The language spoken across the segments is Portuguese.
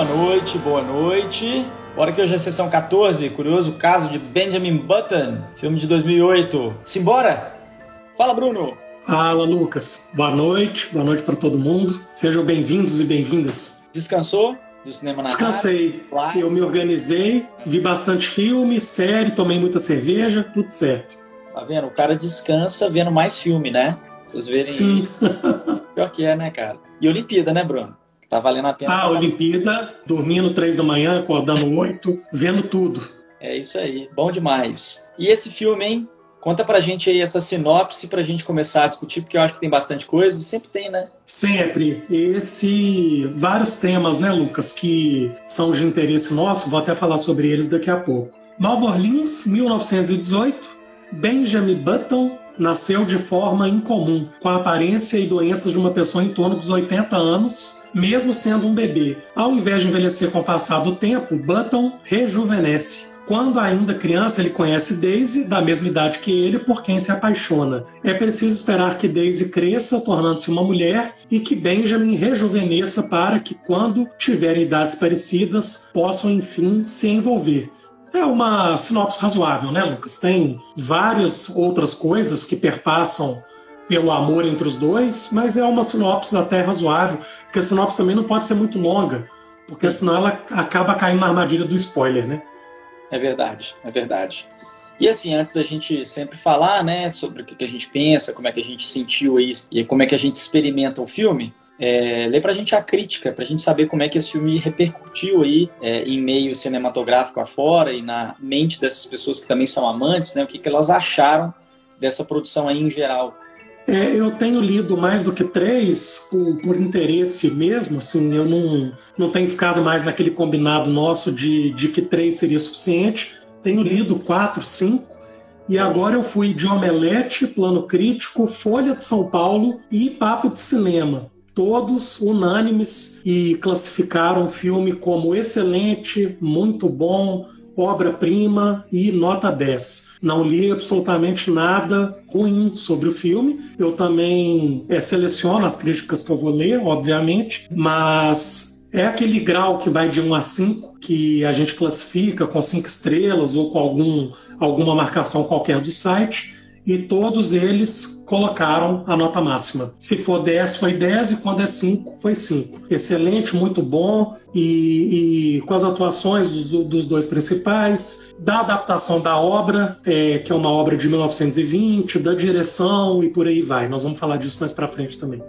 boa noite, boa noite. Bora que hoje é a sessão 14, curioso caso de Benjamin Button, filme de 2008. Simbora? Fala, Bruno. Fala, Lucas. Boa noite, boa noite para todo mundo. Sejam bem-vindos e bem-vindas. Descansou do cinema na Descansei. Eu me organizei, vi bastante filme, série, tomei muita cerveja, tudo certo. Tá vendo? O cara descansa vendo mais filme, né? Vocês verem. Sim. Pior que é, né, cara? E Olimpíada, né, Bruno? Tá valendo a pena. Ah, Olimpíada, dormindo três da manhã, acordando oito, vendo tudo. É isso aí, bom demais. E esse filme, hein? Conta pra gente aí essa sinopse pra gente começar a discutir, porque eu acho que tem bastante coisa, sempre tem, né? Sempre. Esse vários temas, né, Lucas, que são de interesse nosso, vou até falar sobre eles daqui a pouco. Nova Orleans, 1918. Benjamin Button nasceu de forma incomum, com a aparência e doenças de uma pessoa em torno dos 80 anos, mesmo sendo um bebê. Ao invés de envelhecer com o passar do tempo, Button rejuvenesce. Quando ainda criança, ele conhece Daisy, da mesma idade que ele, por quem se apaixona. É preciso esperar que Daisy cresça, tornando-se uma mulher, e que Benjamin rejuvenesça para que, quando tiverem idades parecidas, possam enfim se envolver. É uma sinopse razoável, né, Lucas? Tem várias outras coisas que perpassam pelo amor entre os dois, mas é uma sinopse até razoável, porque a sinopse também não pode ser muito longa, porque senão ela acaba caindo na armadilha do spoiler, né? É verdade, é verdade. E assim, antes da gente sempre falar, né, sobre o que a gente pensa, como é que a gente sentiu isso e como é que a gente experimenta o filme, é, lê pra gente a crítica, pra gente saber como é que esse filme repercutiu aí é, em meio cinematográfico afora e na mente dessas pessoas que também são amantes, né? O que, que elas acharam dessa produção aí em geral. É, eu tenho lido mais do que três por, por, interesse mesmo, assim, eu não, não tenho ficado mais naquele combinado nosso de, de que três seria suficiente. Tenho lido quatro, cinco, e agora eu fui de Omelete, Plano Crítico, Folha de São Paulo e Papo de Cinema todos unânimes e classificaram o filme como excelente, muito bom, obra-prima e nota 10. Não li absolutamente nada ruim sobre o filme. Eu também é, seleciono as críticas que eu vou ler, obviamente, mas é aquele grau que vai de 1 a 5 que a gente classifica com 5 estrelas ou com algum, alguma marcação qualquer do site e todos eles colocaram a nota máxima. Se for 10, foi 10 e quando é 5, foi 5. Excelente, muito bom e, e com as atuações dos, dos, dois principais, da adaptação da obra, é, que é uma obra de 1920, da direção e por aí vai. Nós vamos falar disso mais para frente também.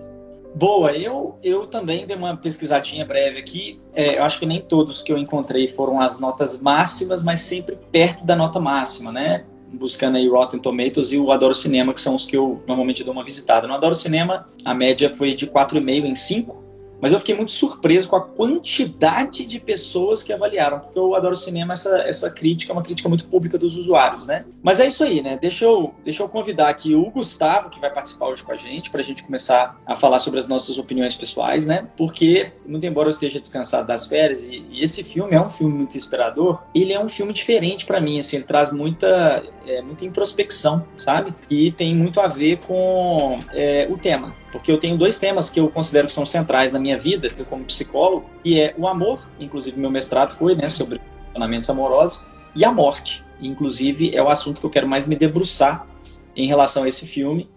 Boa, eu, eu também dei uma pesquisadinha breve aqui. É, eu acho que nem todos que eu encontrei foram as notas máximas, mas sempre perto da nota máxima, né? Buscando aí Rotten Tomatoes e o Adoro Cinema, que são os que eu normalmente dou uma visitada. No Adoro Cinema, a média foi de 4,5 em 5, mas eu fiquei muito surpreso com a quantidade de pessoas que avaliaram, porque eu adoro cinema, essa, essa crítica é uma crítica muito pública dos usuários, né? Mas é isso aí, né? Deixa eu, deixa eu convidar aqui o Gustavo, que vai participar hoje com a gente, para a gente começar a falar sobre as nossas opiniões pessoais, né? Porque, muito embora eu esteja descansado das férias, e, e esse filme é um filme muito inspirador, ele é um filme diferente para mim, assim, ele traz muita, é, muita introspecção, sabe? E tem muito a ver com é, o tema porque eu tenho dois temas que eu considero que são centrais na minha vida, como psicólogo, que é o amor, inclusive meu mestrado foi, né, sobre relacionamentos amorosos, e a morte. Inclusive é o assunto que eu quero mais me debruçar em relação a esse filme,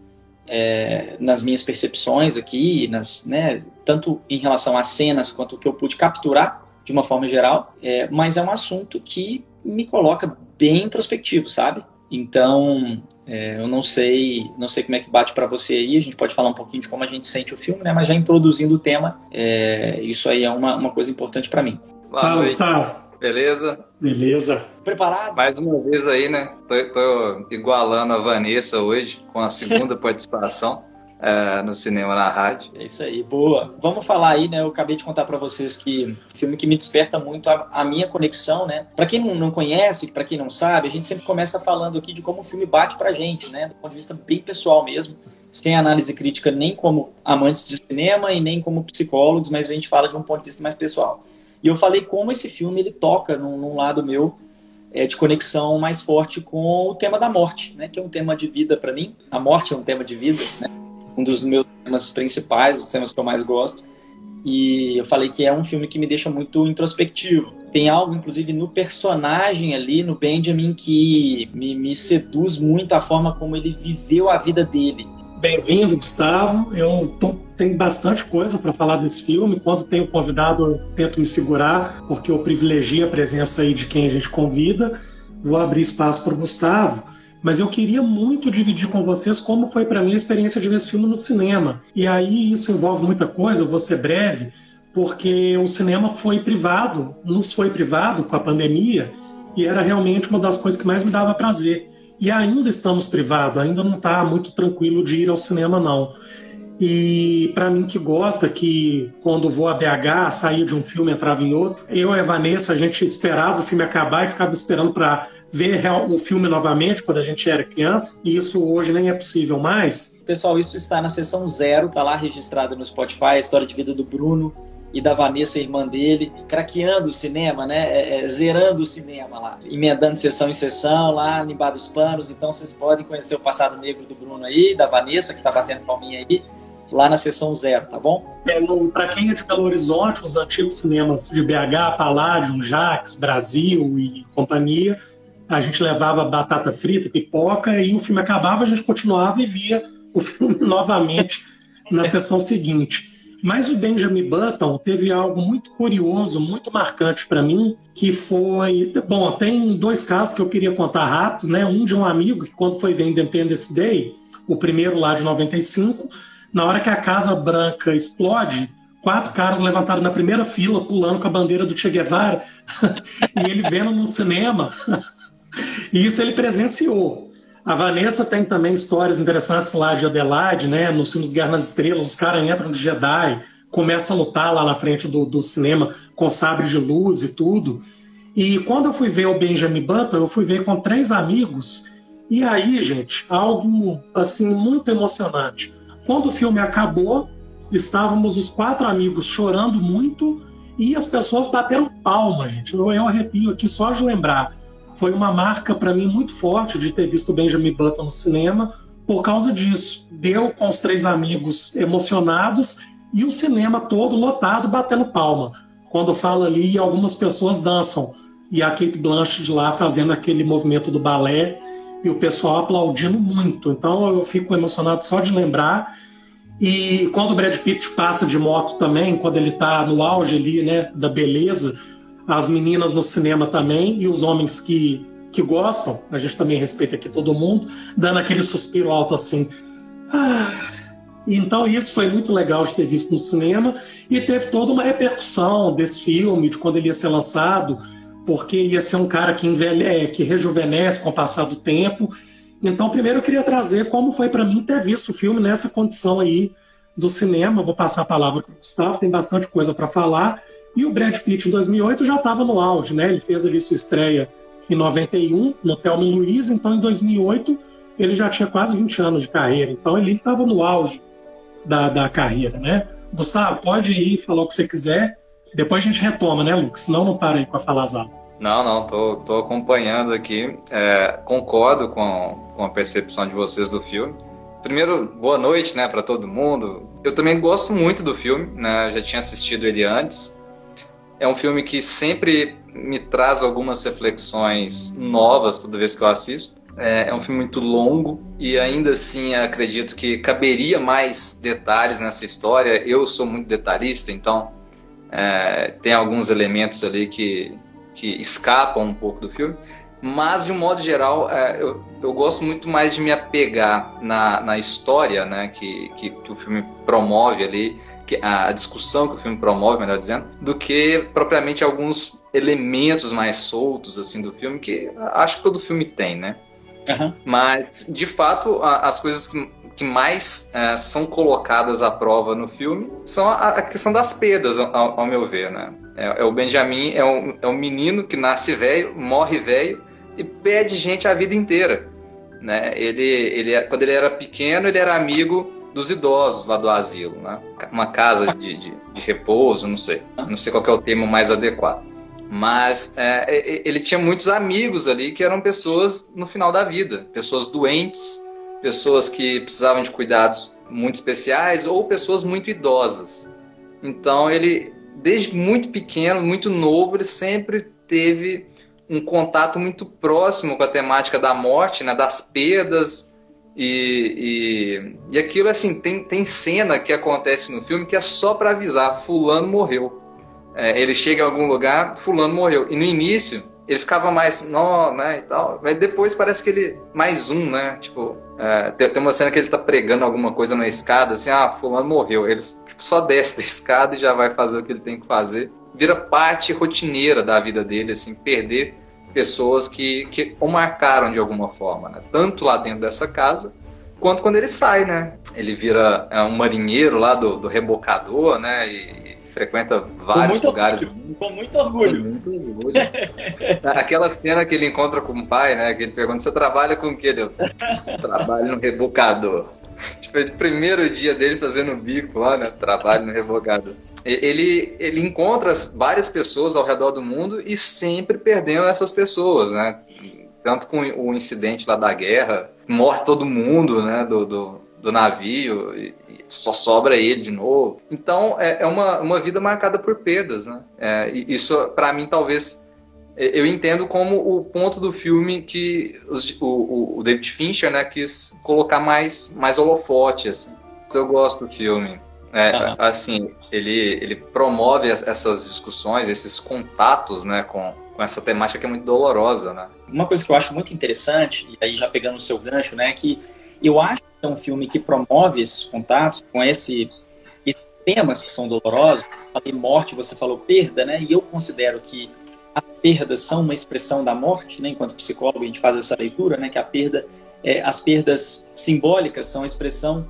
é, nas minhas percepções aqui, nas, né, tanto em relação às cenas quanto o que eu pude capturar de uma forma geral, é, mas é um assunto que me coloca bem introspectivo, sabe? Então, é, eu não sei, não sei como é que bate para você aí. A gente pode falar um pouquinho de como a gente sente o filme, né? Mas já introduzindo o tema, é, isso aí é uma, uma coisa importante para mim. Boa Gustavo. Beleza? Beleza. Preparado? Mais uma vez aí, né? Tô, tô igualando a Vanessa hoje com a segunda participação é, no cinema na rádio. É isso aí, boa. Vamos falar aí, né? Eu acabei de contar para vocês que filme que me desperta muito a, a minha conexão, né? Para quem não, não conhece, para quem não sabe, a gente sempre começa falando aqui de como o filme bate pra gente, né? Do ponto de vista bem pessoal mesmo sem análise crítica nem como amantes de cinema e nem como psicólogos, mas a gente fala de um ponto de vista mais pessoal. E eu falei como esse filme ele toca num, num lado meu é, de conexão mais forte com o tema da morte, né? Que é um tema de vida para mim. A morte é um tema de vida, né? Um dos meus temas principais, os temas que eu mais gosto. E eu falei que é um filme que me deixa muito introspectivo. Tem algo, inclusive, no personagem ali, no Benjamin, que me, me seduz muito a forma como ele viveu a vida dele. Bem-vindo, Gustavo. Eu tô, tenho bastante coisa para falar desse filme. Quando tenho convidado, eu tento me segurar, porque eu privilegio a presença aí de quem a gente convida. Vou abrir espaço para o Gustavo mas eu queria muito dividir com vocês como foi para mim a experiência de ver esse filme no cinema. E aí isso envolve muita coisa, eu vou ser breve, porque o cinema foi privado, nos foi privado com a pandemia, e era realmente uma das coisas que mais me dava prazer. E ainda estamos privados, ainda não está muito tranquilo de ir ao cinema, não. E para mim que gosta que quando vou a BH, sair de um filme entrava em outro, eu e a Vanessa, a gente esperava o filme acabar e ficava esperando para ver o filme novamente quando a gente era criança, e isso hoje nem é possível mais. Pessoal, isso está na sessão zero, está lá registrado no Spotify, a história de vida do Bruno e da Vanessa, irmã dele, craqueando o cinema, né? É, é, zerando o cinema lá, emendando sessão em sessão lá, limbado os panos. Então vocês podem conhecer o passado negro do Bruno aí, da Vanessa, que está batendo palminha aí, lá na sessão zero, tá bom? É, Para quem é de Belo Horizonte, os antigos cinemas de BH, Paládio, Jax, Brasil e companhia, a gente levava batata frita, pipoca, e o filme acabava, a gente continuava e via o filme novamente na sessão seguinte. Mas o Benjamin Button teve algo muito curioso, muito marcante para mim, que foi. Bom, tem dois casos que eu queria contar rápidos, né? Um de um amigo que, quando foi ver Independence Day, o primeiro lá de 95, na hora que a Casa Branca explode, quatro caras levantaram na primeira fila, pulando com a bandeira do Che Guevara, e ele vendo no cinema e isso ele presenciou. A Vanessa tem também histórias interessantes lá de Adelaide, né? Nos filmes Guerra nas Estrelas, os caras entram de Jedi, começam a lutar lá na frente do, do cinema com sabre de luz e tudo. E quando eu fui ver o Benjamin Button, eu fui ver com três amigos. E aí, gente, algo assim muito emocionante. Quando o filme acabou, estávamos os quatro amigos chorando muito e as pessoas bateram palma, gente. Eu, eu arrepio aqui só de lembrar foi uma marca para mim muito forte de ter visto Benjamin Button no cinema por causa disso. Deu com os três amigos emocionados e o cinema todo lotado batendo palma. Quando fala ali, algumas pessoas dançam e a Kate Blanchett lá fazendo aquele movimento do balé e o pessoal aplaudindo muito. Então eu fico emocionado só de lembrar. E quando o Brad Pitt passa de moto também, quando ele está no auge ali, né, da beleza, as meninas no cinema também e os homens que, que gostam, a gente também respeita aqui todo mundo, dando aquele suspiro alto assim. Ah. Então isso foi muito legal de ter visto no cinema e teve toda uma repercussão desse filme, de quando ele ia ser lançado, porque ia ser um cara que envelhece, que rejuvenesce com o passar do tempo. Então, primeiro eu queria trazer como foi para mim ter visto o filme nessa condição aí do cinema. Vou passar a palavra para o Gustavo, tem bastante coisa para falar. E o Brad Pitt, em 2008, já estava no auge, né? Ele fez ali sua estreia em 91, no Thelma Luiz, então em 2008 ele já tinha quase 20 anos de carreira, então ele estava no auge da, da carreira, né? Gustavo, pode ir falar o que você quiser, depois a gente retoma, né, Lucas? Senão não para aí com a falazada. Não, não, tô, tô acompanhando aqui, é, concordo com, com a percepção de vocês do filme. Primeiro, boa noite, né, para todo mundo. Eu também gosto muito do filme, né? já tinha assistido ele antes. É um filme que sempre me traz algumas reflexões novas toda vez que eu assisto. É, é, um filme muito longo e ainda assim acredito que caberia mais detalhes nessa história. Eu sou muito detalhista, então é, tem alguns elementos ali que, que escapam um pouco do filme. Mas, de um modo geral, é, eu, eu gosto muito mais de me apegar na, na história né, que, que, que o filme promove ali a discussão que o filme promove, melhor dizendo, do que propriamente alguns elementos mais soltos assim do filme que acho que todo filme tem, né? Uhum. Mas de fato as coisas que, que mais é, são colocadas à prova no filme são a, a questão das perdas, ao, ao meu ver, né? É, é, o Benjamin é um, é um menino que nasce velho, morre velho e perde gente a vida inteira, né? Ele, ele quando ele era pequeno ele era amigo dos idosos lá do asilo, né? Uma casa de, de, de repouso, não sei. Não sei qual é o termo mais adequado. Mas é, ele tinha muitos amigos ali que eram pessoas no final da vida, pessoas doentes, pessoas que precisavam de cuidados muito especiais ou pessoas muito idosas. Então ele, desde muito pequeno, muito novo, ele sempre teve um contato muito próximo com a temática da morte, né, das perdas e, e, e aquilo assim tem, tem cena que acontece no filme que é só para avisar fulano morreu. É, ele chega em algum lugar, fulano morreu. E no início ele ficava mais nó, né, e tal. Mas depois parece que ele mais um, né? Tipo, é, tem, tem, uma cena que ele tá pregando alguma coisa na escada, assim, ah, fulano morreu. Ele tipo, só desce da escada e já vai fazer o que ele tem que fazer. Vira parte rotineira da vida dele, assim, perder pessoas que, que o marcaram de alguma forma, né? Tanto lá dentro dessa casa, quanto quando ele sai, né? Ele vira é, um marinheiro lá do, do rebocador, né? E, frequenta vários com lugares. Orgulho, com muito orgulho. Com muito orgulho. Aquela cena que ele encontra com o pai, né? Que ele pergunta: Você trabalha com o quê? Eu trabalho no rebocador. Tipo, o primeiro dia dele fazendo bico lá, né? Trabalho no rebocador. Ele, ele encontra várias pessoas ao redor do mundo e sempre perdendo essas pessoas, né? Tanto com o incidente lá da guerra, morre todo mundo, né? Do, do, do navio, e, só sobra ele de novo. Então é, é uma, uma vida marcada por perdas, né? É, isso, para mim, talvez é, eu entendo como o ponto do filme que os, o, o, David Fincher né, quis colocar mais, mais holofote. Assim. Eu gosto do filme. É, uhum. Assim, ele, ele promove essas discussões, esses contatos né, com, com essa temática que é muito dolorosa. Né? Uma coisa que eu acho muito interessante, e aí já pegando o seu gancho, né, é que eu acho que é um filme que promove esses contatos com esse, esses temas que são dolorosos. Falei morte, você falou perda, né? E eu considero que as perdas são uma expressão da morte, né? Enquanto psicólogo a gente faz essa leitura, né? Que a perda, é, as perdas simbólicas são a expressão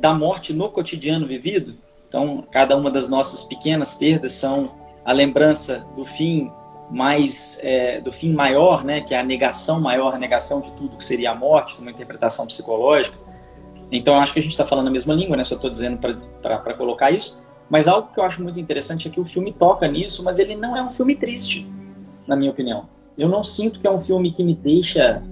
da morte no cotidiano vivido. Então, cada uma das nossas pequenas perdas são a lembrança do fim mais é, do fim maior, né, que é a negação maior, a negação de tudo que seria a morte, uma interpretação psicológica. Então, acho que a gente está falando a mesma língua, né? Só estou dizendo para colocar isso. Mas algo que eu acho muito interessante é que o filme toca nisso, mas ele não é um filme triste, na minha opinião. Eu não sinto que é um filme que me deixa,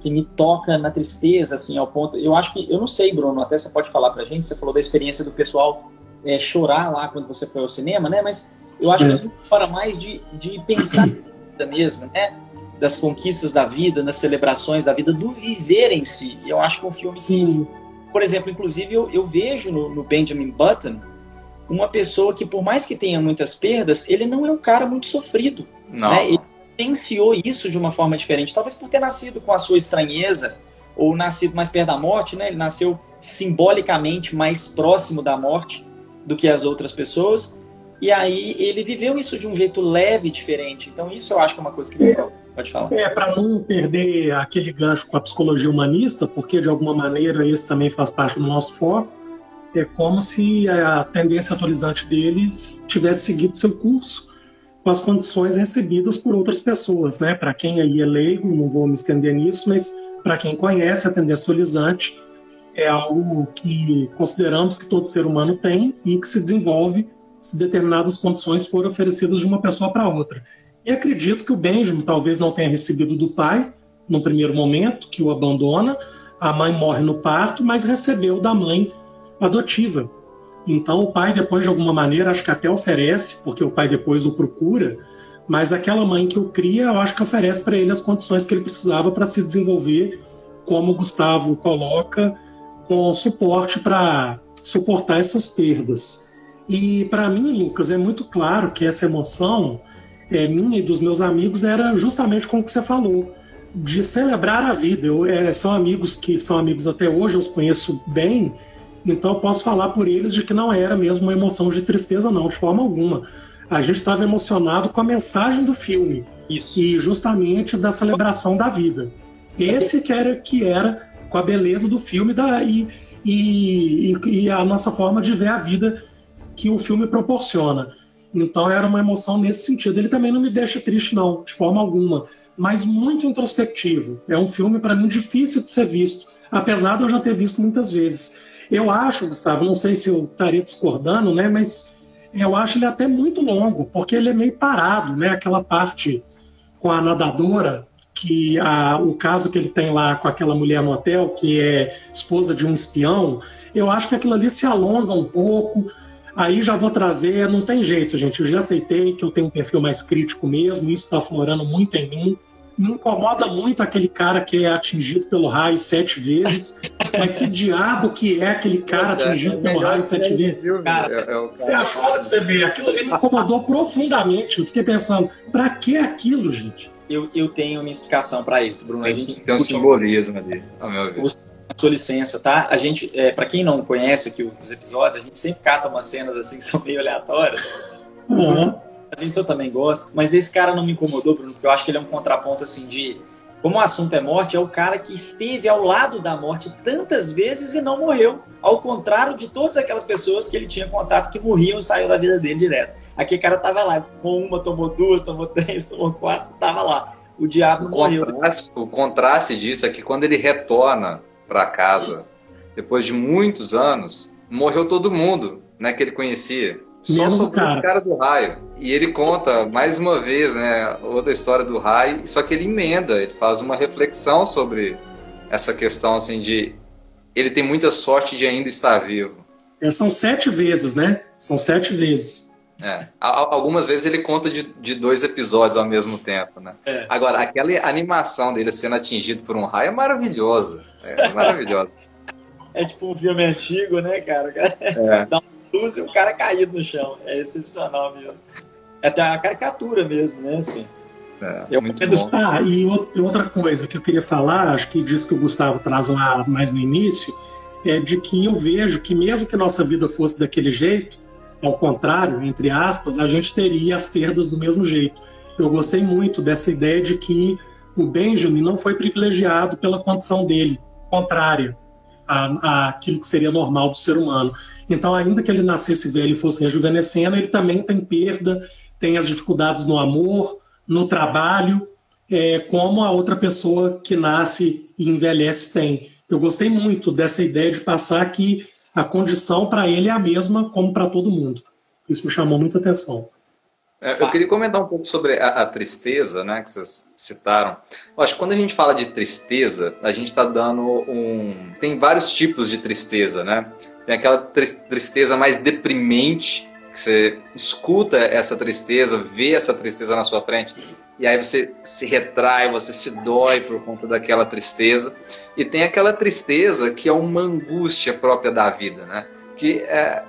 que me toca na tristeza, assim, ao ponto. Eu acho que, eu não sei, Bruno, até você pode falar para gente. Você falou da experiência do pessoal é, chorar lá quando você foi ao cinema, né? Mas eu acho que é para mais de, de pensar na vida mesmo, né? Das conquistas da vida, das celebrações da vida, do viver em si. Eu acho que é um filme Sim. que, por exemplo, inclusive eu, eu vejo no, no, Benjamin Button uma pessoa que, por mais que tenha muitas perdas, ele não é um cara muito sofrido. Não. Né? Ele vivenciou isso de uma forma diferente. Talvez por ter nascido com a sua estranheza, ou nascido mais perto da morte, né? Ele nasceu simbolicamente mais próximo da morte do que as outras pessoas. E aí ele viveu isso de um jeito leve e diferente. Então isso eu acho que é uma coisa que é, pode falar. É, para não perder aquele gancho com a psicologia humanista, porque de alguma maneira esse também faz parte do nosso foco, é como se a tendência atualizante deles tivesse seguido seu curso com as condições recebidas por outras pessoas, né? Para quem aí é leigo, não vou me estender nisso, mas para quem conhece a tendência atualizante é algo que consideramos que todo ser humano tem e que se desenvolve se determinadas condições forem oferecidas de uma pessoa para outra. E acredito que o Benjamin talvez não tenha recebido do pai, no primeiro momento, que o abandona, a mãe morre no parto, mas recebeu da mãe adotiva. Então o pai depois de alguma maneira acho que até oferece, porque o pai depois o procura, mas aquela mãe que o cria, eu acho que oferece para ele as condições que ele precisava para se desenvolver, como o Gustavo coloca, com suporte para suportar essas perdas. E para mim, Lucas, é muito claro que essa emoção é, minha e dos meus amigos era justamente com o que você falou, de celebrar a vida. Eu, é, são amigos que são amigos até hoje, eu os conheço bem, então eu posso falar por eles de que não era mesmo uma emoção de tristeza, não, de forma alguma. A gente estava emocionado com a mensagem do filme. Isso. E justamente da celebração da vida. Esse que era, que era com a beleza do filme da, e, e, e a nossa forma de ver a vida que o filme proporciona. Então era uma emoção nesse sentido. Ele também não me deixa triste, não, de forma alguma, mas muito introspectivo. É um filme, para mim, difícil de ser visto, apesar de eu já ter visto muitas vezes. Eu acho, Gustavo, não sei se eu estaria discordando, né, mas eu acho ele até muito longo, porque ele é meio parado, né, aquela parte com a nadadora, que a, o caso que ele tem lá com aquela mulher no hotel, que é esposa de um espião, eu acho que aquilo ali se alonga um pouco Aí já vou trazer, não tem jeito, gente. Eu já aceitei que eu tenho um perfil mais crítico mesmo, isso está florando muito em mim. Me incomoda muito aquele cara que é atingido pelo raio sete vezes. Mas que diabo que é aquele cara atingido é, pelo raio sete vezes? Cara, é, é você achou pra você ver? Aquilo me incomodou profundamente. Eu fiquei pensando, pra que aquilo, gente? Eu, eu tenho uma explicação para isso, Bruno. A gente tem um simbolismo ali, ao meu ver sua licença, tá? A gente, é, para quem não conhece aqui os episódios, a gente sempre cata umas cenas assim que são meio aleatórias. Uhum. Isso eu também gosto. Mas esse cara não me incomodou, Bruno, porque eu acho que ele é um contraponto assim de. Como o assunto é morte, é o cara que esteve ao lado da morte tantas vezes e não morreu. Ao contrário de todas aquelas pessoas que ele tinha contato que morriam e saiu da vida dele direto. Aquele cara tava lá, com uma, tomou duas, tomou três, tomou quatro, tava lá. O diabo o morreu. Contraste, o contraste disso é que quando ele retorna para casa, depois de muitos anos, morreu todo mundo, né, que ele conhecia. Só Menos sobrou cara. cara do raio. E ele conta mais uma vez, né, outra história do raio, só que ele emenda, ele faz uma reflexão sobre essa questão assim de ele tem muita sorte de ainda estar vivo. É, são sete vezes, né? São sete vezes. É. Algumas vezes ele conta de, de dois episódios ao mesmo tempo, né? É. Agora, aquela animação dele sendo atingido por um raio é maravilhosa. É, maravilhosa. é tipo um filme antigo, né, cara? É. Dá uma luz e o cara caído no chão. É excepcional mesmo. É até a caricatura mesmo, né? Assim. É, eu muito bom. Ah, e outra coisa que eu queria falar, acho que disso que o Gustavo traz lá mais no início, é de que eu vejo que mesmo que nossa vida fosse daquele jeito, ao contrário, entre aspas, a gente teria as perdas do mesmo jeito. Eu gostei muito dessa ideia de que o Benjamin não foi privilegiado pela condição dele contrária à, àquilo que seria normal do ser humano. Então, ainda que ele nascesse velho e fosse rejuvenescendo, ele também tem perda, tem as dificuldades no amor, no trabalho, é, como a outra pessoa que nasce e envelhece tem. Eu gostei muito dessa ideia de passar que a condição para ele é a mesma como para todo mundo. Isso me chamou muita atenção. É, eu queria comentar um pouco sobre a, a, tristeza, né, que vocês citaram. Eu acho que quando a gente fala de tristeza, a gente está dando um. Tem vários tipos de tristeza, né? Tem aquela tristeza mais deprimente, que você escuta essa tristeza, vê essa tristeza na sua frente, e aí você se retrai, você se dói por conta daquela tristeza. E tem aquela tristeza que é uma angústia própria da vida, né? Que é,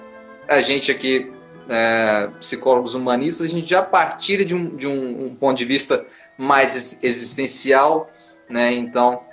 a gente aqui é, psicólogos humanistas, a gente já partilha de, um, de um, um, ponto de vista mais existencial, né? Então,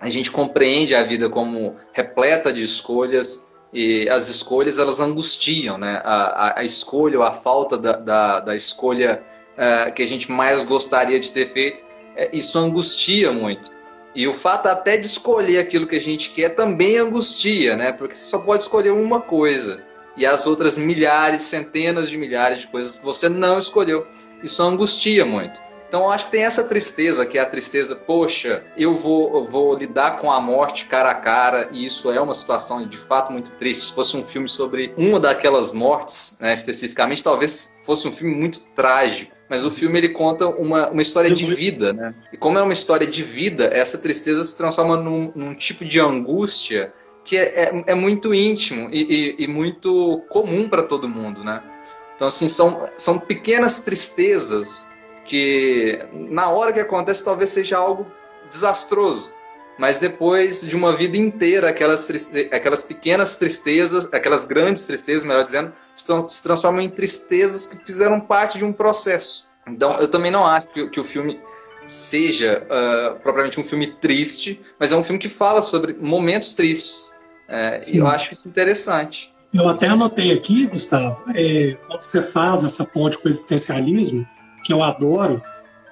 a gente compreende a vida como repleta de escolhas e as escolhas elas angustiam, né? A, a, a escolha ou a falta da, da, da escolha é, que a gente mais gostaria de ter feito, é, isso angustia muito. E o fato até de escolher aquilo que a gente quer também angustia, né? Porque você só pode escolher uma coisa e as outras milhares, centenas de milhares de coisas que você não escolheu. Isso angustia muito. Então acho que tem essa tristeza, que é a tristeza, poxa, eu vou, eu vou lidar com a morte cara a cara, e isso é uma situação de fato muito triste. Se fosse um filme sobre uma daquelas mortes, né, especificamente, talvez fosse um filme muito trágico. Mas o filme ele conta uma, uma história de vida, né? E como é uma história de vida, essa tristeza se transforma num, num tipo de angústia que é, é, é muito íntimo e, e, e muito comum para todo mundo, né? Então, assim, são, são pequenas tristezas que, na hora que acontece, talvez seja algo desastroso. Mas depois de uma vida inteira, aquelas, triste... aquelas pequenas tristezas, aquelas grandes tristezas, melhor dizendo, se transformam em tristezas que fizeram parte de um processo. Então, eu também não acho que, que o filme seja uh, propriamente um filme triste, mas é um filme que fala sobre momentos tristes. É, e eu acho isso interessante. Eu até anotei aqui, Gustavo, é, quando você faz essa ponte com o existencialismo, que eu adoro,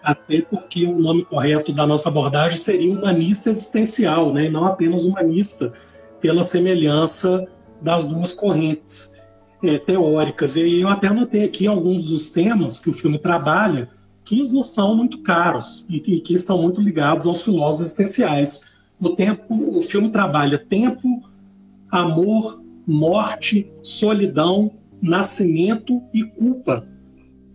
até porque o nome correto da nossa abordagem seria humanista existencial, né, e não apenas humanista, pela semelhança das duas correntes é, teóricas. E eu até anotei aqui alguns dos temas que o filme trabalha, que nos são muito caros e que, que estão muito ligados aos filósofos existenciais. No tempo, o filme trabalha tempo, amor, morte, solidão, nascimento e culpa.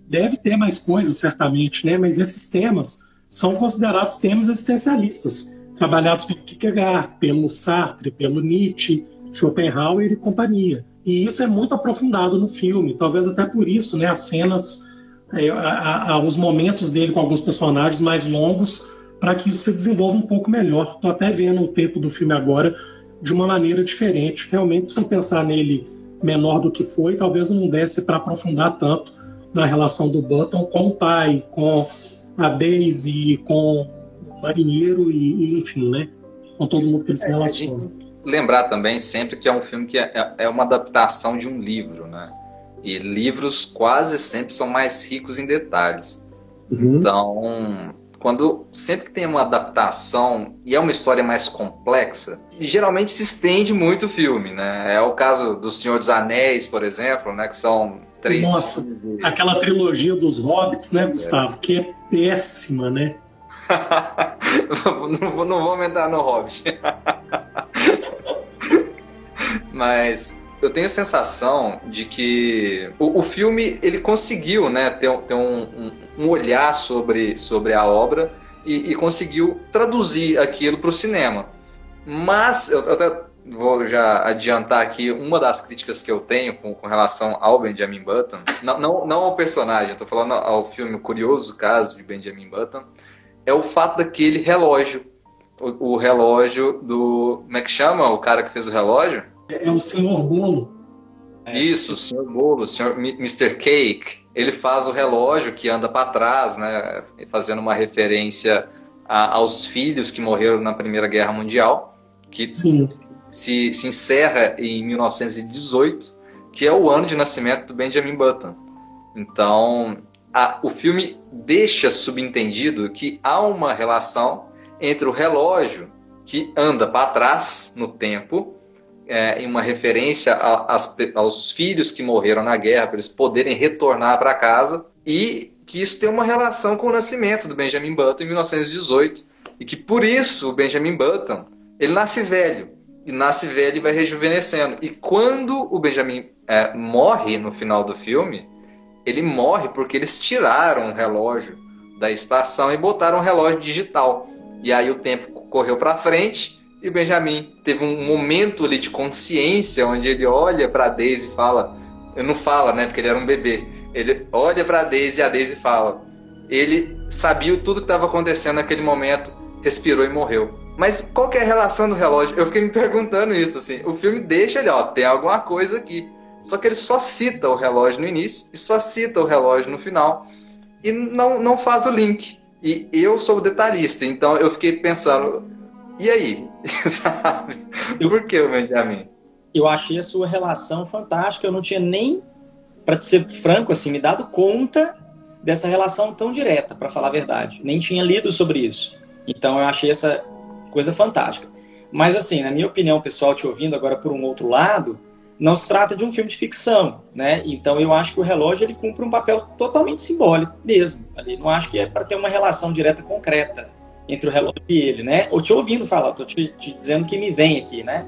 Deve ter mais coisas, certamente, né? mas esses temas são considerados temas existencialistas, trabalhados pelo Kierkegaard, pelo Sartre, pelo Nietzsche, Schopenhauer e companhia. E isso é muito aprofundado no filme. Talvez até por isso, né, as cenas, é, a, a, os momentos dele com alguns personagens mais longos, para que isso se desenvolva um pouco melhor. Estou até vendo o tempo do filme agora de uma maneira diferente. Realmente, se for pensar nele menor do que foi, talvez não desse para aprofundar tanto na relação do Button com o pai, com a Daisy, com o marinheiro e, e enfim, né? Com todo mundo que ele se é, relaciona. lembrar também sempre que é um filme que é, é uma adaptação de um livro, né? E livros quase sempre são mais ricos em detalhes. Uhum. Então, quando sempre que tem uma adaptação e é uma história mais complexa, geralmente se estende muito o filme, né? É o caso do Senhor dos Anéis, por exemplo, né? Que são três. Nossa, aquela trilogia dos Hobbits, né, Gustavo? É. Que é péssima, né? não, não vamos entrar no Hobbit. Mas eu tenho a sensação de que o, o filme ele conseguiu né, ter, ter um, um, um, olhar sobre, sobre a obra e, e conseguiu traduzir aquilo para o cinema. Mas eu até vou já adiantar aqui uma das críticas que eu tenho com, com relação ao Benjamin Button. Não, não, não ao personagem, estou falando ao filme O Curioso Caso de Benjamin Button. É o fato daquele relógio. O, o relógio do. Como é que chama o cara que fez o relógio? É o senhor Bolo. É. Isso, o senhor Bolo, o senhor Mr. Cake. Ele faz o relógio que anda para trás, né, fazendo uma referência a, aos filhos que morreram na Primeira Guerra Mundial, que se, se encerra em 1918, que é o ano de nascimento do Benjamin Button. Então, a, o filme deixa subentendido que há uma relação entre o relógio que anda para trás no tempo é, em uma referência a, a, aos filhos que morreram na guerra, para eles poderem retornar para casa, e que isso tem uma relação com o nascimento do Benjamin Button em 1918, e que por isso o Benjamin Button ele nasce velho, e nasce velho e vai rejuvenescendo. E quando o Benjamin é, morre no final do filme, ele morre porque eles tiraram o relógio da estação e botaram um relógio digital. E aí o tempo correu para frente e o Benjamin teve um momento ali de consciência onde ele olha para Daisy e fala, ele não fala, né, porque ele era um bebê. Ele olha para Daisy e a Daisy fala. Ele sabia tudo que estava acontecendo naquele momento, respirou e morreu. Mas qual que é a relação do relógio? Eu fiquei me perguntando isso assim. O filme deixa ele, ó, tem alguma coisa aqui. Só que ele só cita o relógio no início e só cita o relógio no final e não, não faz o link. E eu sou detalhista, então eu fiquei pensando, e aí? Sabe? Por que o Benjamin? Eu achei a sua relação fantástica. Eu não tinha nem, para ser franco, assim, me dado conta dessa relação tão direta, para falar a verdade. Nem tinha lido sobre isso. Então eu achei essa coisa fantástica. Mas assim, na minha opinião, pessoal, te ouvindo agora por um outro lado, não se trata de um filme de ficção, né? Então eu acho que o relógio ele cumpre um papel totalmente simbólico mesmo. Ali não acho que é para ter uma relação direta concreta entre o relógio e ele, né? Ou te ouvindo falar, tô te, te dizendo que me vem aqui, né?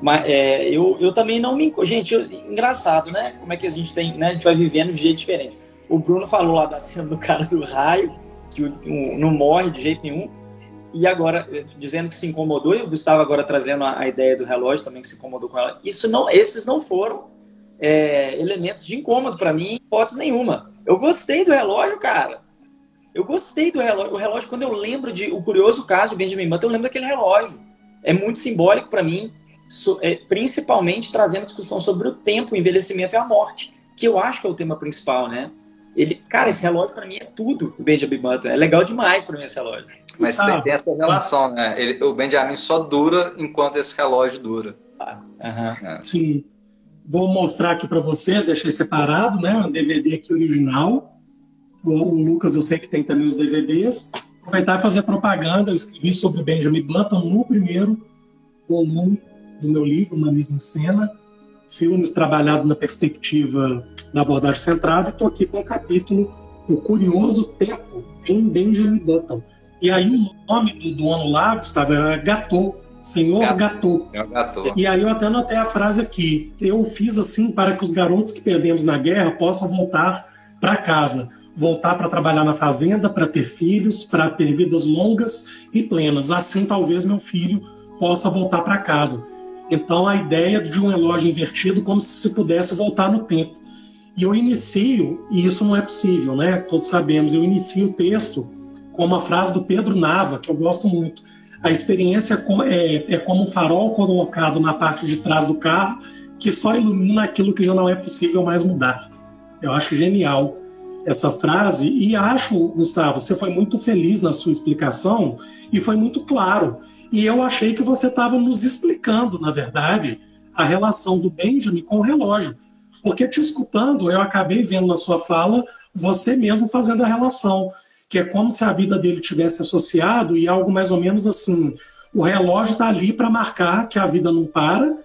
Mas é, eu, eu também não me. Gente, eu, engraçado, né? Como é que a gente tem, né? A gente vai vivendo de jeito diferente. O Bruno falou lá da cena do cara do raio, que o, o, não morre de jeito nenhum. E agora, eh, dizendo que se incomodou, e o Gustavo agora trazendo a, a ideia do relógio também que se incomodou com ela. Isso não, esses não foram é, elementos de incômodo para mim, hipótese nenhuma. Eu gostei do relógio, cara. Eu gostei do relógio. O relógio, quando eu lembro de o curioso caso de Benjamin Button, eu lembro daquele relógio. É muito simbólico para mim, é, principalmente trazendo discussão sobre o tempo, o envelhecimento e a morte, que eu acho que é o tema principal, né? Ele, cara, esse relógio para mim é tudo, o Benjamin Button. É legal demais para mim esse relógio. Mas tem, tem essa relação, né? Ele, o Benjamin só dura enquanto esse relógio dura. Ah, é. Sim. Vou mostrar aqui para vocês, deixei separado, né? Um DVD aqui original o Lucas eu sei que tem também os DVDs. Aproveitar e fazer propaganda. Eu escrevi sobre Benjamin Button no primeiro volume do meu livro, Humanismo em Cena. Filmes trabalhados na perspectiva da abordagem centrada. Estou aqui com o capítulo O Curioso Tempo em Benjamin Button. E aí o nome do dono lá, Gustavo, era Gatô. Senhor Gatô. Gatô. E aí eu até anotei a frase aqui. Eu fiz assim para que os garotos que perdemos na guerra possam voltar para casa voltar para trabalhar na fazenda, para ter filhos, para ter vidas longas e plenas. Assim, talvez meu filho possa voltar para casa. Então, a ideia de um relógio invertido como se se pudesse voltar no tempo. E eu inicio, e isso não é possível, né? Todos sabemos, eu inicio o texto com uma frase do Pedro Nava, que eu gosto muito. A experiência é, é como um farol colocado na parte de trás do carro que só ilumina aquilo que já não é possível mais mudar. Eu acho genial essa frase e acho, Gustavo, você foi muito feliz na sua explicação e foi muito claro. E eu achei que você estava nos explicando, na verdade, a relação do Benjamin com o relógio. Porque te escutando, eu acabei vendo na sua fala você mesmo fazendo a relação, que é como se a vida dele tivesse associado e algo mais ou menos assim: o relógio está ali para marcar que a vida não para,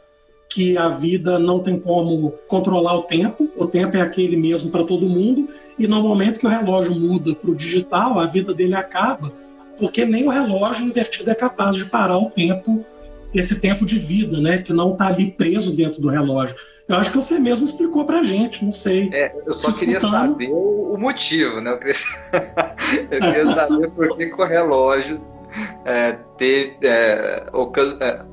que a vida não tem como controlar o tempo, o tempo é aquele mesmo para todo mundo, e no momento que o relógio muda para o digital, a vida dele acaba, porque nem o relógio invertido é capaz de parar o tempo, esse tempo de vida, né, que não está ali preso dentro do relógio. Eu acho que você mesmo explicou pra gente, não sei. É, eu só queria saber o, o, motivo, né? Eu queria, eu queria saber por que, o relógio é, teve. É, é,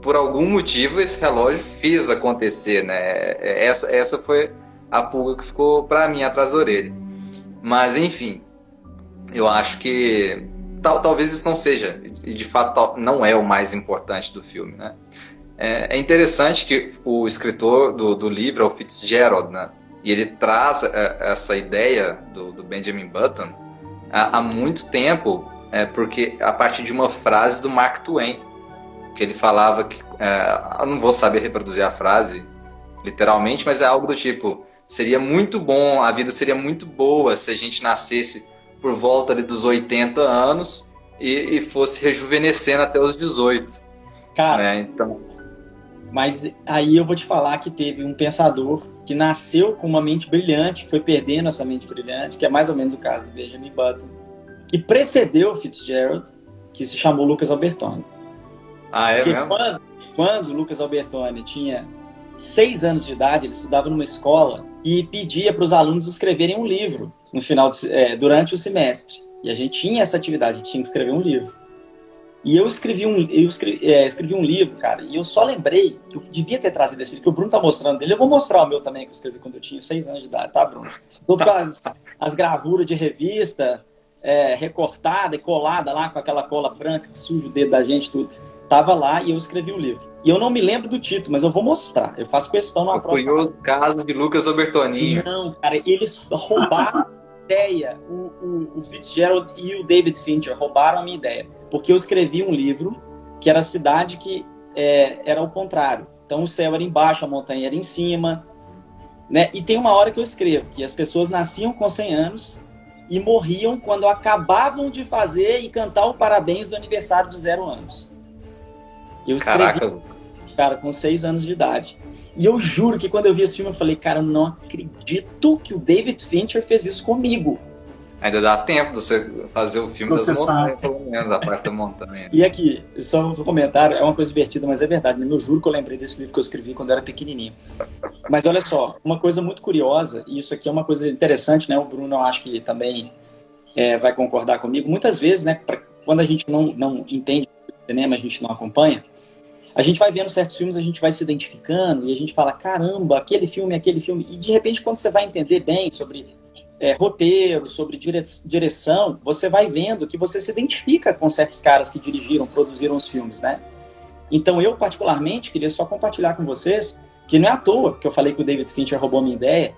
por algum motivo esse relógio fez acontecer, né? É, essa, essa foi a pulga que ficou para mim atrás da orelha. Mas enfim, eu acho que tal, talvez isso não seja, e de fato não é o mais importante do filme, né? É, é interessante que o escritor do, do livro é o Fitzgerald, né? E ele traz é, essa ideia do, do Benjamin Button há, há, muito tempo, é, porque a partir de uma frase do Mark Twain, que ele falava que. É, eu não vou saber reproduzir a frase literalmente, mas é algo do tipo: seria muito bom, a vida seria muito boa se a gente nascesse por volta ali, dos 80 anos e, e fosse rejuvenescendo até os 18. Cara, né? então, mas aí eu vou te falar que teve um pensador que nasceu com uma mente brilhante, foi perdendo essa mente brilhante, que é mais ou menos o caso do Benjamin Button, que precedeu Fitzgerald, que se chamou Lucas Albertoni. Ah, é Porque mesmo? Quando, quando Lucas Albertoni tinha seis anos de idade, ele estudava numa escola e pedia para os alunos escreverem um livro no final de, é, durante o semestre. E a gente tinha essa atividade, tinha que escrever um livro. E eu escrevi um, eu escrevi, é, escrevi, um livro, cara, e eu só lembrei que eu devia ter trazido esse livro, que o Bruno tá mostrando dele. Eu vou mostrar o meu também, que eu escrevi quando eu tinha seis anos de idade, tá, Bruno? Todo com as, as gravuras de revista, é, recortada e colada lá com aquela cola branca que suja o dedo da gente, tudo. Tava lá e eu escrevi o livro. E eu não me lembro do título, mas eu vou mostrar. Eu faço questão na próxima. Foi o caso de Lucas Albertoninho. Não, cara, eles roubaram a ideia. O, o, o Fitzgerald e o David Fincher roubaram a minha ideia porque eu escrevi um livro que era a cidade que é, era o contrário. Então o céu era embaixo, a montanha era em cima, né? E tem uma hora que eu escrevo que as pessoas nasciam com 100 anos e morriam quando acabavam de fazer e cantar o parabéns do aniversário de zero anos. Eu escrevi, Caraca. cara, com 6 anos de idade. E eu juro que quando eu vi esse filme, eu falei, cara, eu não acredito que o David Fincher fez isso comigo. Ainda dá tempo de você fazer o filme das montanhas, pelo menos, a parte da montanha. E aqui, só um comentário, é uma coisa divertida, mas é verdade. Eu juro que eu lembrei desse livro que eu escrevi quando eu era pequenininho. Mas olha só, uma coisa muito curiosa, e isso aqui é uma coisa interessante, né? O Bruno, eu acho que também é, vai concordar comigo. Muitas vezes, né, pra, quando a gente não, não entende o cinema, a gente não acompanha, a gente vai vendo certos filmes, a gente vai se identificando e a gente fala, caramba, aquele filme, aquele filme. E de repente, quando você vai entender bem sobre é, roteiro, sobre dire direção, você vai vendo que você se identifica com certos caras que dirigiram, produziram os filmes, né? Então eu, particularmente, queria só compartilhar com vocês que não é à toa que eu falei que o David Fincher roubou minha ideia,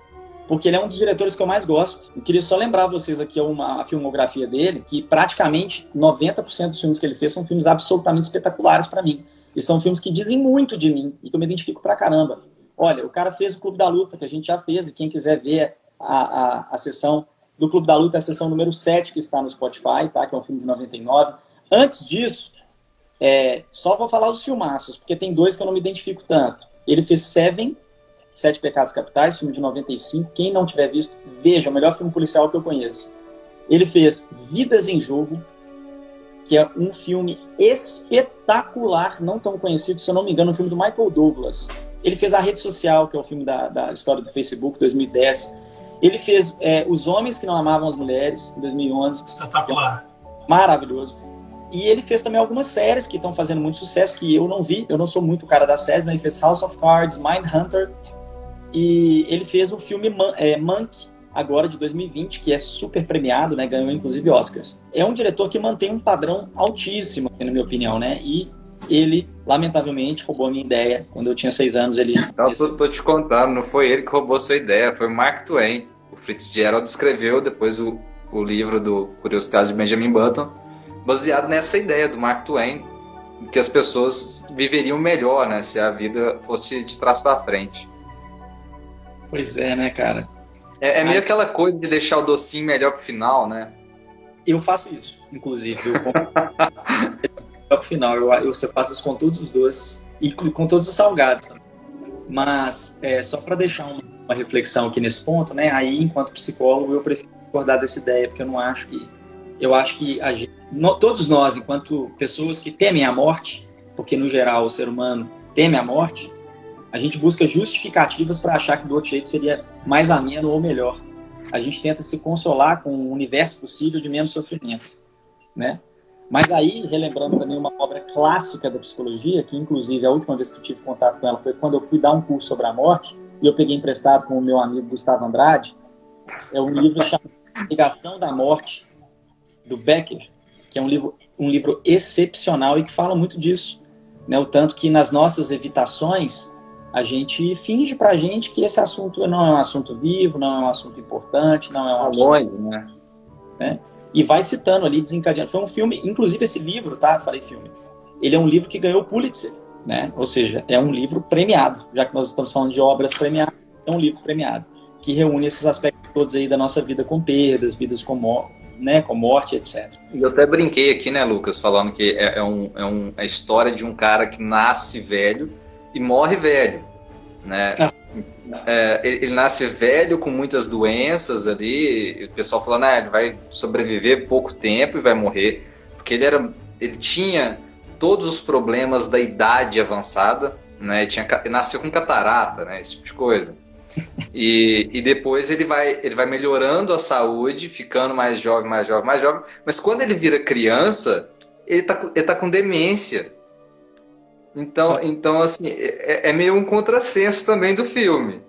porque ele é um dos diretores que eu mais gosto. Eu queria só lembrar vocês aqui uma, a filmografia dele, que praticamente 90% dos filmes que ele fez são filmes absolutamente espetaculares para mim. E são filmes que dizem muito de mim e que eu me identifico pra caramba. Olha, o cara fez o Clube da Luta, que a gente já fez, e quem quiser ver a, a, a sessão do Clube da Luta, a sessão número 7, que está no Spotify, tá? que é um filme de 99. Antes disso, é, só vou falar os filmaços, porque tem dois que eu não me identifico tanto. Ele fez Seven, Sete Pecados Capitais, filme de 95. Quem não tiver visto, veja, o melhor filme policial que eu conheço. Ele fez Vidas em Jogo, que é um filme espetacular, não tão conhecido, se eu não me engano, um filme do Michael Douglas. Ele fez A Rede Social, que é o filme da, da história do Facebook, 2010. Ele fez é, Os Homens que Não Amavam as Mulheres, em 2011. Espetacular. Maravilhoso. E ele fez também algumas séries que estão fazendo muito sucesso, que eu não vi, eu não sou muito cara das séries, mas ele fez House of Cards, Mindhunter, e ele fez o filme Man é, Monk, agora de 2020, que é super premiado, né? Ganhou inclusive Oscars. É um diretor que mantém um padrão altíssimo, na minha opinião, né? E ele, lamentavelmente, roubou a minha ideia. Quando eu tinha seis anos, ele. Não, tô, tô te contando, não foi ele que roubou sua ideia, foi o Mark Twain. O Fritz Gerald escreveu depois o, o livro do Curioso Caso de Benjamin Button, baseado nessa ideia do Mark Twain, que as pessoas viveriam melhor, né? Se a vida fosse de trás para frente. Pois é, né, cara? É, é meio aquela coisa de deixar o docinho melhor pro final, né? Eu faço isso, inclusive. Eu pro final. Eu, eu, faço isso com todos os doces e com todos os salgados também. Mas, é, só para deixar uma, uma, reflexão aqui nesse ponto, né? Aí, enquanto psicólogo, eu prefiro discordar dessa ideia, porque eu não acho que. Eu acho que gente, no, todos nós, enquanto pessoas que temem a morte, porque no geral o ser humano teme a morte, a gente busca justificativas para achar que do outro jeito seria mais ameno ou melhor. A gente tenta se consolar com um universo possível de menos sofrimento, né? Mas aí, relembrando também uma obra clássica da psicologia, que inclusive a última vez que eu tive contato com ela foi quando eu fui dar um curso sobre a morte, e eu peguei emprestado com o meu amigo Gustavo Andrade, é um livro chamado Ligação da Morte, do Becker, que é um livro, um livro excepcional e que fala muito disso. Né? O tanto que nas nossas evitações, a gente finge pra gente que esse assunto não é um assunto vivo, não é um assunto importante, não é um assunto... Longe, né? né? E vai citando ali, desencadeando. Foi um filme, inclusive esse livro, tá? Falei filme. Ele é um livro que ganhou Pulitzer, né? Ou seja, é um livro premiado, já que nós estamos falando de obras premiadas, é um livro premiado que reúne esses aspectos todos aí da nossa vida com perdas, vidas com morte, né, com morte, etc. Eu até brinquei aqui, né, Lucas, falando que é, é, um, é um, a história de um cara que nasce velho e morre velho, né? Ah. É, ele, ele, nasce velho com muitas doenças ali, o pessoal falando, ah, ele vai sobreviver pouco tempo e vai morrer, porque ele era, ele tinha todos os problemas da idade avançada, né? Ele, tinha, ele nasceu com catarata, né? Esse tipo de coisa. E, e depois ele vai, ele vai melhorando a saúde, ficando mais jovem, mais jovem, mais jovem. Mas quando ele vira criança, ele tá, ele tá com demência. Então, então assim, é, é, meio um contrassenso também do filme.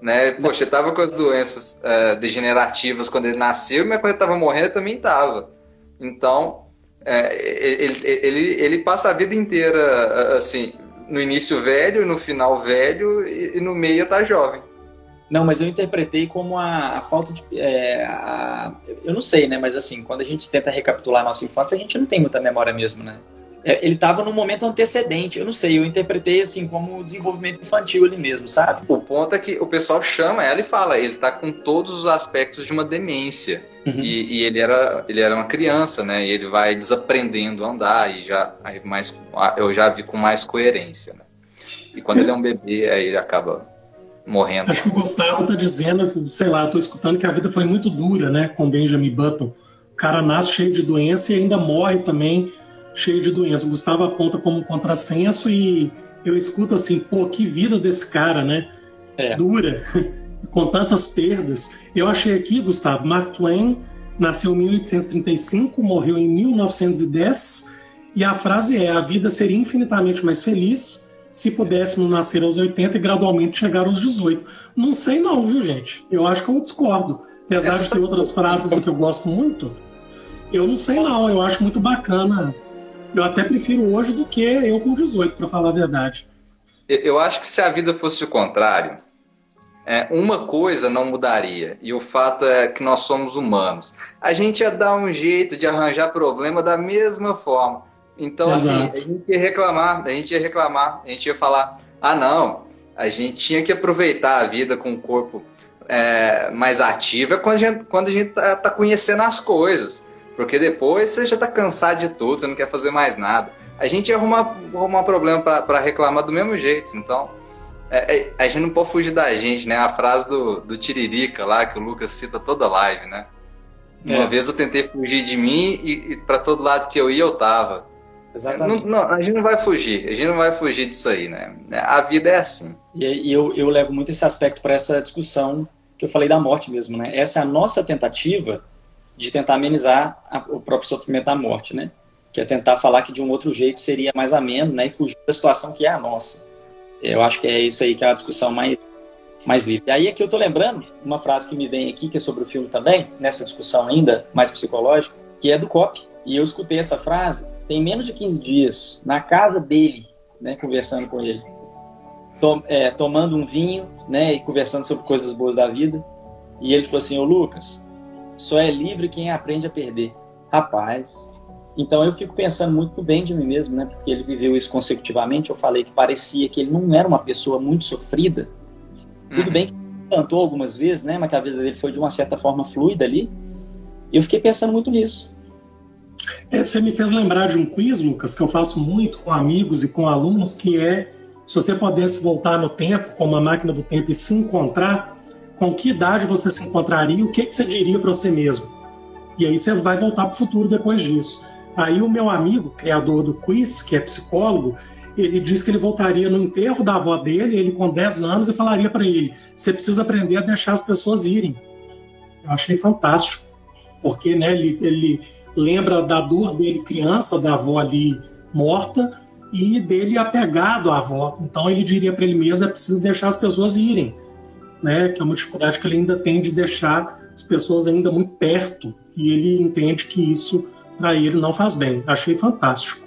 Né? Poxa, ele tava com as doenças uh, degenerativas quando ele nasceu, mas quando ele tava morrendo ele também tava. Então, é, ele, ele, ele passa a vida inteira, assim, no início velho, no final velho e, e no meio tá jovem. Não, mas eu interpretei como a, a falta de. É, a, eu não sei, né? Mas assim, quando a gente tenta recapitular a nossa infância, a gente não tem muita memória mesmo, né? É, ele estava no momento antecedente. Eu não sei, eu interpretei assim como desenvolvimento infantil ali mesmo, sabe? O ponto é que o pessoal chama ela e fala, ele está com todos os aspectos de uma demência. Uhum. E, e, ele era ele era uma criança, né? E ele vai desaprendendo a andar e já aí mais eu já vi com mais coerência, né? E quando ele é um bebê, aí ele acaba morrendo. Acho que o Gustavo tá dizendo, sei lá, eu tô escutando que a vida foi muito dura, né, com Benjamin Button. O cara nasce cheio de doença e ainda morre também cheio de doença. O Gustavo aponta como um contrassenso e eu escuto assim, pô, que vida desse cara, né? É. Dura, com tantas perdas. Eu achei aqui, Gustavo, Mark Twain nasceu em 1835, morreu em 1910, e a frase é: a vida seria infinitamente mais feliz se pudéssemos nascer aos 80 e gradualmente chegar aos 18. Não sei não, viu, gente? Eu acho que eu discordo. Apesar de ter outras frases do que eu gosto muito, eu não sei não, eu acho muito bacana eu até prefiro hoje do que eu com 18, para falar a verdade. Eu acho que se a vida fosse o contrário, é, uma coisa não mudaria, e o fato é que nós somos humanos. A gente ia dar um jeito de arranjar problema da mesma forma. Então, assim, Exato. assim, a gente ia reclamar, a gente ia reclamar, a gente ia falar: ah, não, a gente tinha que aproveitar a vida com o corpo é, mais ativo é quando a gente, quando a gente tá, tá conhecendo as coisas. Porque depois você já tá cansado de tudo, você não quer fazer mais nada. A gente ia arrumar, arrumar problema para reclamar do mesmo jeito. Então, é, é, a gente não pode fugir da gente, né? A frase do, do Tiririca lá, que o Lucas cita toda live, né? Uma é. vez eu tentei fugir de mim e, e para todo lado que eu ia eu tava. Exatamente. Não, não, a gente não vai fugir, a gente não vai fugir disso aí, né? A vida é assim. E, e eu, eu levo muito esse aspecto para essa discussão que eu falei da morte mesmo, né? Essa é a nossa tentativa de tentar amenizar a, o próprio sofrimento da morte, né? que é tentar falar que de um outro jeito seria mais ameno, né? E fugir da situação que é a nossa. Eu acho que é isso aí que é a discussão mais, mais livre. E aí aqui eu tô lembrando uma frase que me vem aqui, que é sobre o filme também, nessa discussão ainda mais psicológica, que é do Cop. E eu escutei essa frase tem menos de 15 dias, na casa dele, né, conversando com ele. Tom, é, tomando um vinho, né, e conversando sobre coisas boas da vida. E ele falou assim: Ô Lucas, só é livre quem aprende a perder. Rapaz. Então eu fico pensando muito bem de mim mesmo, né? Porque ele viveu isso consecutivamente. Eu falei que parecia que ele não era uma pessoa muito sofrida. Tudo uhum. bem que cantou algumas vezes, né? Mas que a vida dele foi de uma certa forma fluida ali. E eu fiquei pensando muito nisso. É, você me fez lembrar de um quiz, Lucas, que eu faço muito com amigos e com alunos, que é se você pudesse voltar no tempo, com uma máquina do tempo, e se encontrar, com que idade você se encontraria, o que, que você diria para você mesmo? E aí você vai voltar para o futuro depois disso. Aí o meu amigo, criador do quiz, que é psicólogo, ele disse que ele voltaria no enterro da avó dele, ele com 10 anos, e falaria para ele: você precisa aprender a deixar as pessoas irem. Eu achei fantástico, porque né, ele, ele lembra da dor dele criança, da avó ali morta, e dele apegado à avó. Então ele diria para ele mesmo: é preciso deixar as pessoas irem né, que é uma dificuldade que ele ainda tem de deixar as pessoas ainda muito perto e ele entende que isso para ele não faz bem. Achei fantástico.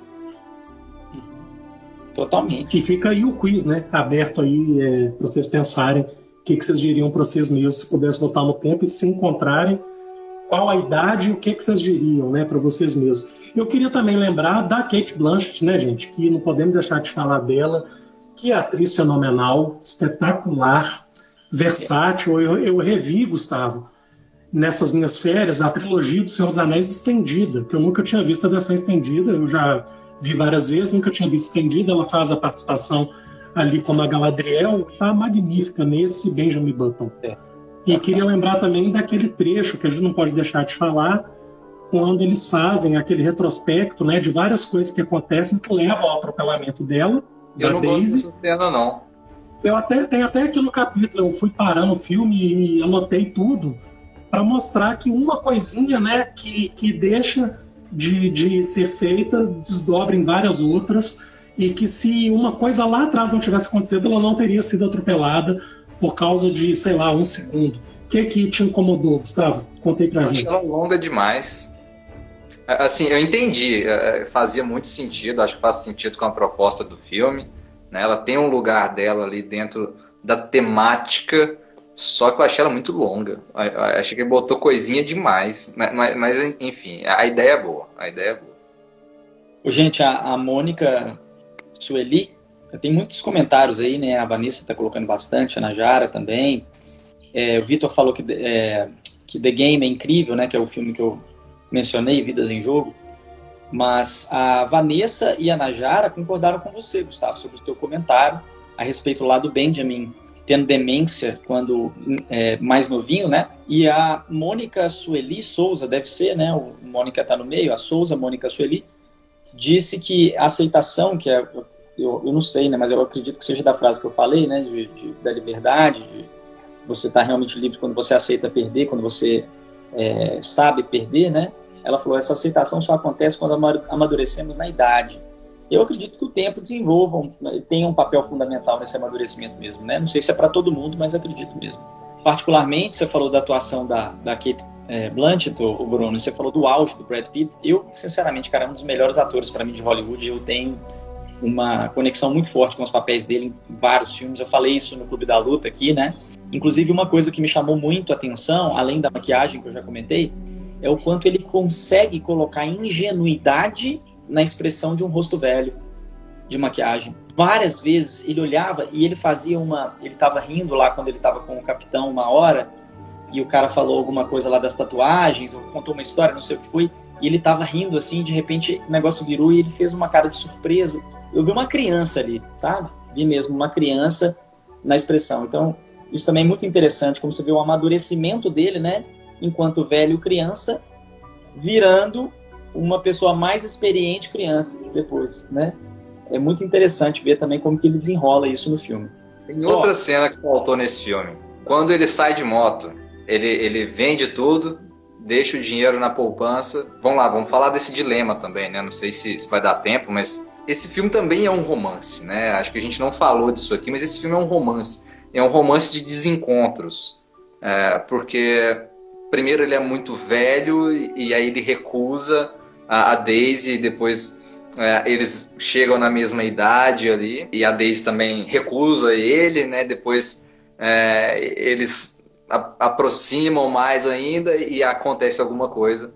Totalmente. E fica aí o quiz, né, aberto aí é, para vocês pensarem o que, que vocês diriam para vocês mesmos se pudessem voltar no tempo e se encontrarem qual a idade e o que, que vocês diriam, né, para vocês mesmos. Eu queria também lembrar da Kate Blanchett, né, gente, que não podemos deixar de falar dela, que atriz fenomenal, espetacular, versátil. Eu, eu revi, Gustavo, nessas minhas férias, a trilogia do Senhor dos Anéis estendida, que eu nunca tinha visto a versão estendida, eu já vi várias vezes, nunca tinha visto estendida. Ela faz a participação ali como a Galadriel, tá magnífica nesse Benjamin Button. É. E queria lembrar também daquele trecho que a gente não pode deixar de falar, quando eles fazem aquele retrospecto né, de várias coisas que acontecem que levam ao atropelamento dela. Eu não Daisy. gosto dessa cena, não. Eu até tem até aqui no capítulo, eu fui parando o filme e anotei tudo para mostrar que uma coisinha, né, que, que deixa de, de ser feita desdobra em várias outras e que se uma coisa lá atrás não tivesse acontecido, ela não teria sido atropelada por causa de, sei lá, um segundo. O que que te incomodou, Gustavo? Contei pra eu gente. Ela longa demais. Assim, eu entendi, é, fazia muito sentido, acho que faz sentido com a proposta do filme né? Ela tem um lugar dela ali dentro da temática, só que eu achei ela muito longa. Eu achei que botou coisinha demais. Mas, mas, enfim, a ideia é boa. A ideia é boa. Gente, a, a Mônica Sueli, tem muitos comentários aí, né? A Vanessa tá colocando bastante, a Najara também. É, o Vitor falou que, é, que The Game é incrível, né? Que é o filme que eu mencionei, Vidas em Jogo. Mas a Vanessa e a Najara concordaram com você, Gustavo, sobre o seu comentário a respeito lá do Benjamin tendo demência quando é, mais novinho, né? E a Mônica Sueli Souza, deve ser, né? O Mônica está no meio, a Souza, Mônica Sueli, disse que a aceitação, que é, eu, eu não sei, né? Mas eu acredito que seja da frase que eu falei, né? De, de da liberdade, de você estar tá realmente livre quando você aceita perder, quando você é, sabe perder, né? Ela falou: essa aceitação só acontece quando amadurecemos na idade. Eu acredito que o tempo desenvolva, tenha um papel fundamental nesse amadurecimento mesmo, né? Não sei se é para todo mundo, mas acredito mesmo. Particularmente, você falou da atuação da, da Kate é, Blanchett, o Bruno, você falou do auge do Brad Pitt. Eu, sinceramente, cara, é um dos melhores atores para mim de Hollywood. Eu tenho uma conexão muito forte com os papéis dele em vários filmes. Eu falei isso no Clube da Luta aqui, né? Inclusive, uma coisa que me chamou muito a atenção, além da maquiagem que eu já comentei, é o quanto ele consegue colocar ingenuidade na expressão de um rosto velho de maquiagem. Várias vezes ele olhava e ele fazia uma. Ele estava rindo lá quando ele estava com o capitão uma hora e o cara falou alguma coisa lá das tatuagens, ou contou uma história, não sei o que foi, e ele estava rindo assim, de repente o negócio virou e ele fez uma cara de surpresa. Eu vi uma criança ali, sabe? Vi mesmo uma criança na expressão. Então, isso também é muito interessante, como você vê o amadurecimento dele, né? Enquanto velho criança, virando uma pessoa mais experiente criança depois, né? É muito interessante ver também como que ele desenrola isso no filme. Tem outra cena que faltou nesse filme. Quando ele sai de moto, ele, ele vende tudo, deixa o dinheiro na poupança. Vamos lá, vamos falar desse dilema também, né? Não sei se, se vai dar tempo, mas esse filme também é um romance, né? Acho que a gente não falou disso aqui, mas esse filme é um romance. É um romance de desencontros. É, porque, primeiro, ele é muito velho e aí ele recusa a, a Daisy, depois é, eles chegam na mesma idade ali, e a Daisy também recusa ele, né? Depois é, eles a, aproximam mais ainda e acontece alguma coisa.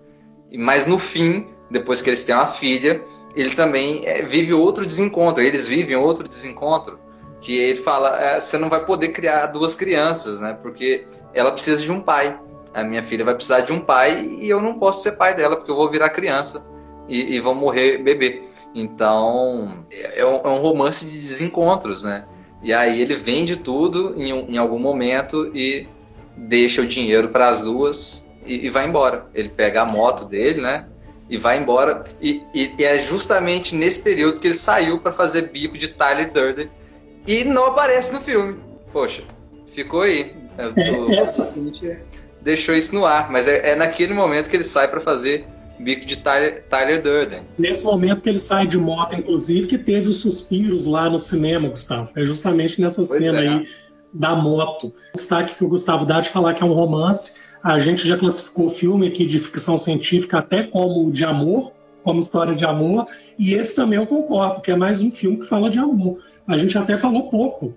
Mas no fim, depois que eles têm uma filha, ele também é, vive outro desencontro, eles vivem outro desencontro, que ele fala, é, você não vai poder criar duas crianças, né? Porque ela precisa de um pai. A minha filha vai precisar de um pai e eu não posso ser pai dela porque eu vou virar criança e, e vão morrer bebê. Então é um, é um, romance de desencontros, né? E aí ele vende tudo em, em algum momento e deixa o dinheiro para as duas e, e vai embora. Ele pega a moto dele, né? e vai embora. E, e, e, é justamente nesse período que ele saiu para fazer bico de Tyler Durden e não aparece no filme. Poxa, ficou aí. É, essa... Deixou isso no ar, mas é, é naquele momento que ele sai para fazer bico de Tyler, Tyler Durden. Nesse momento que ele sai de moto, inclusive, que teve os suspiros lá no cinema, Gustavo. É justamente nessa pois cena é. aí da moto. Destaque que o Gustavo dá de falar que é um romance a gente já classificou o filme aqui de ficção científica até como de amor, como história de amor, e esse também eu concordo, que é mais um filme que fala de amor. A gente até falou pouco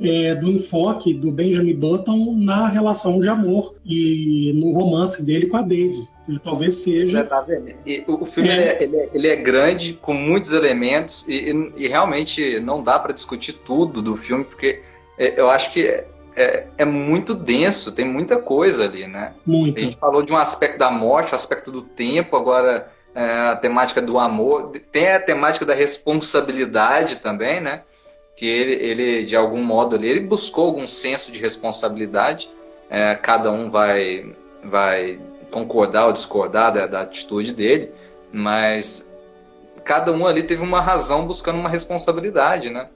é, do enfoque do Benjamin Button na relação de amor e no romance dele com a Daisy. Ele talvez seja. Tá e, o filme é. Ele, é, ele é, grande, com muitos elementos, e, e, e realmente não dá para discutir tudo do filme, porque é, eu acho que é, é, muito denso, tem muita coisa ali, né? Muito. A gente falou de um aspecto da morte, o um aspecto do tempo, agora é, a temática do amor, tem a temática da responsabilidade também, né? Que ele, ele de algum modo ali, ele buscou algum senso de responsabilidade. É, cada um vai, vai concordar ou discordar da, da atitude dele, mas cada um ali teve uma razão buscando uma responsabilidade, né?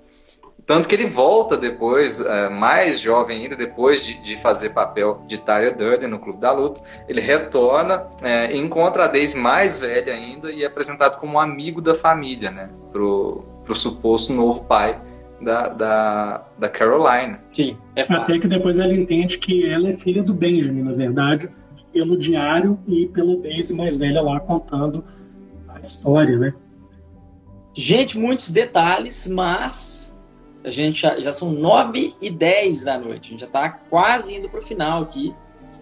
Tanto que ele volta depois, é, mais jovem ainda, depois de, de, fazer papel de Tyler Durden no Clube da Luta, ele retorna é, encontra a Daisy mais velha ainda e é apresentado como um amigo da família, né? Pro, pro suposto novo pai da, da, da Caroline. Sim, é Até que depois ela entende que ela é filha do Benjamin, na verdade, pelo diário e pela Daisy mais velha lá contando a história, né? Gente, muitos detalhes, mas a gente já, já são 9 e 10 da noite. A gente já está quase indo para o final aqui.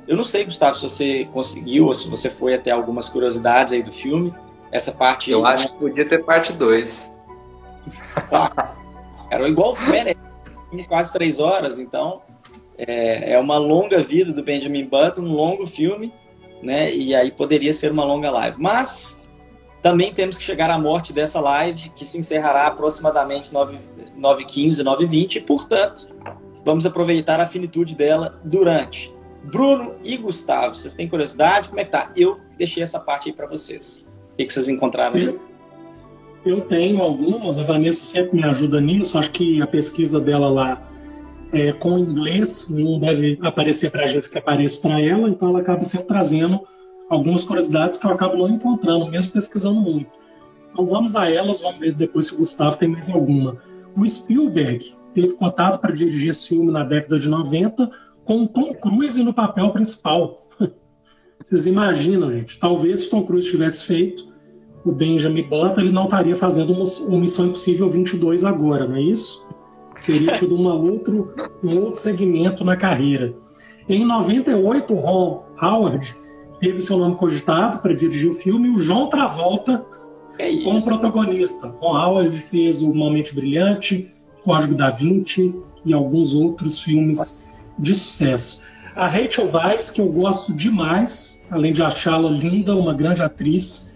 Eu não sei, Gustavo, se você conseguiu ou se você foi até algumas curiosidades aí do filme. Essa parte. Eu acho que podia ter parte 2. Era igual o Fênix, quase três horas, então é, é uma longa vida do Benjamin Button, um longo filme, né? E aí poderia ser uma longa live. Mas também temos que chegar à morte dessa live, que se encerrará aproximadamente 9h15, 9h20, e, portanto, vamos aproveitar a finitude dela durante. Bruno e Gustavo, vocês têm curiosidade? Como é que tá? Eu deixei essa parte aí para vocês. O que, que vocês encontraram aí? Eu, tenho algumas, a Vanessa sempre me ajuda nisso, acho que a pesquisa dela lá é, com inglês não deve aparecer para a gente que aparece para ela, então ela acaba sempre trazendo algumas curiosidades que eu acabo não encontrando, mesmo pesquisando muito. Então vamos a elas, vamos ver depois se o Gustavo tem mais alguma. O Spielberg teve contato para dirigir esse filme na década de 90 com Tom Cruise no papel principal. Vocês imaginam, gente? Talvez se Tom Cruise tivesse feito o Benjamin Button, ele não estaria fazendo uma, Missão Impossível 22 agora, não é isso? Teria tido uma outro, um outro segmento na carreira. Em 98, Ron Howard teve seu nome cogitado para dirigir o filme, o João Travolta é como protagonista. Ron Howard fez O Momento Brilhante, Código da Vinci e alguns outros filmes de sucesso. A Rachel Weisz, que eu gosto demais, além de achá-la linda, uma grande atriz,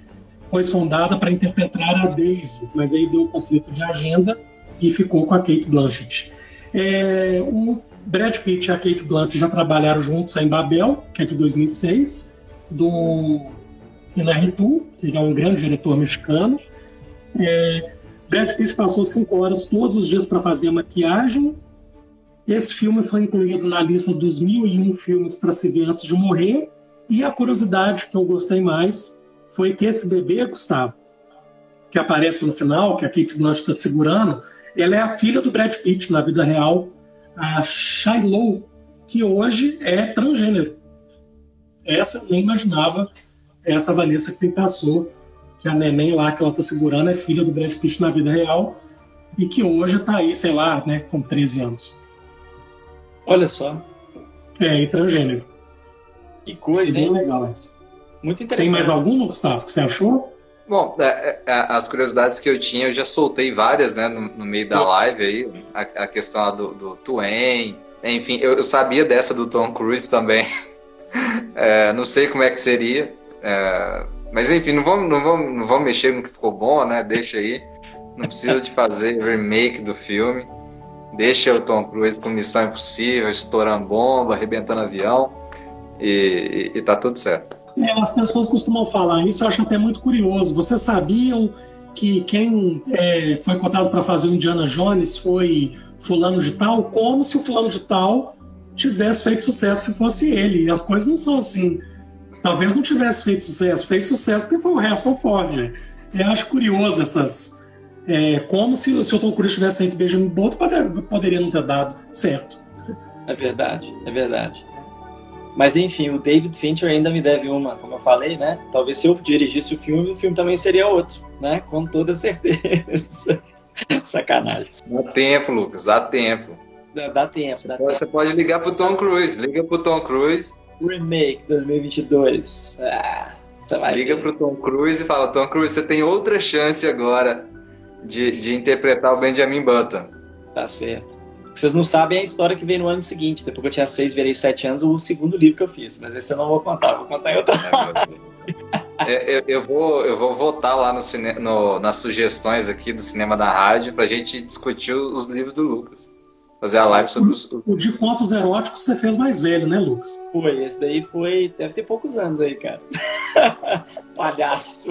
foi sondada para interpretar a Daisy, mas aí deu conflito de agenda e ficou com a Kate Blanchett. É, o Brad Pitt e a Kate Blanchett já trabalharam juntos em Babel, que é de 2006, do Inarritu, que é um grande diretor mexicano. É, Brad Pitt passou cinco horas todos os dias para fazer a maquiagem. Esse filme foi incluído na lista dos mil e um filmes para se ver antes de morrer E a curiosidade que eu gostei mais foi que esse bebê, Gustavo, que aparece no final, que a Kate Blanchett está segurando, ela é a filha do Brad Pitt na vida real, a Shiloh, que hoje é transgênero. Essa eu nem imaginava, essa Vanessa que passou, que a neném lá que ela está segurando é filha do Brad Pitt na vida real e que hoje está aí, sei lá, né, com 13 anos. Olha só. É, e transgênero. Que coisa, Bem hein? legal essa. Muito interessante. Tem mais alguma, Gustavo, que você achou? Bom, é, é, as curiosidades que eu tinha, eu já soltei várias, né, no, no meio da live aí, a, a questão lá do, do Twain, enfim, eu, eu, sabia dessa do Tom Cruise também, é, não sei como é que seria, é, mas enfim, não vamos, não, vamos, não vamos mexer no que ficou bom, né, deixa aí, não precisa de fazer remake do filme, deixa o Tom Cruise com Missão Impossível, estourando bomba, arrebentando avião, e, e, e tá tudo certo. É, as pessoas costumam falar isso, eu acho até muito curioso. Vocês sabiam que quem é, foi cotado para fazer o Indiana Jones foi fulano de tal, como se o fulano de tal tivesse feito sucesso se fosse ele. E as coisas não são assim. Talvez não tivesse feito sucesso, fez sucesso porque foi o Harrison Ford. Eu acho curioso essas. É, como se, se o Tom Cruise tivesse feito Benjamin Button, poderia não ter dado certo. É verdade, é verdade. Mas enfim, o David Fincher ainda me deve uma, como eu falei, né? Talvez se eu dirigisse o filme, o filme também seria outro, né? Com toda certeza. Sacanagem. Dá tempo, Lucas, dá tempo. Dá, dá tempo, você dá pode, tempo. Você pode ligar pro Tom Cruise, liga pro Tom Cruise. Remake 2022. Ah, você vai liga ver. pro Tom Cruise e fala: Tom Cruise, você tem outra chance agora de, de interpretar o Benjamin Button. Tá certo. Vocês não sabem a história que veio no ano seguinte. Depois que eu tinha seis, virei sete anos, o segundo livro que eu fiz. Mas esse eu não vou contar, vou contar em outra. É, eu, eu, vou, eu vou votar lá no, cine, no, nas sugestões aqui do Cinema da Rádio pra gente discutir os livros do Lucas. Fazer a live sobre os. O de contos eróticos você fez mais velho, né, Lucas? Foi, esse daí foi. Deve ter poucos anos aí, cara. Palhaço.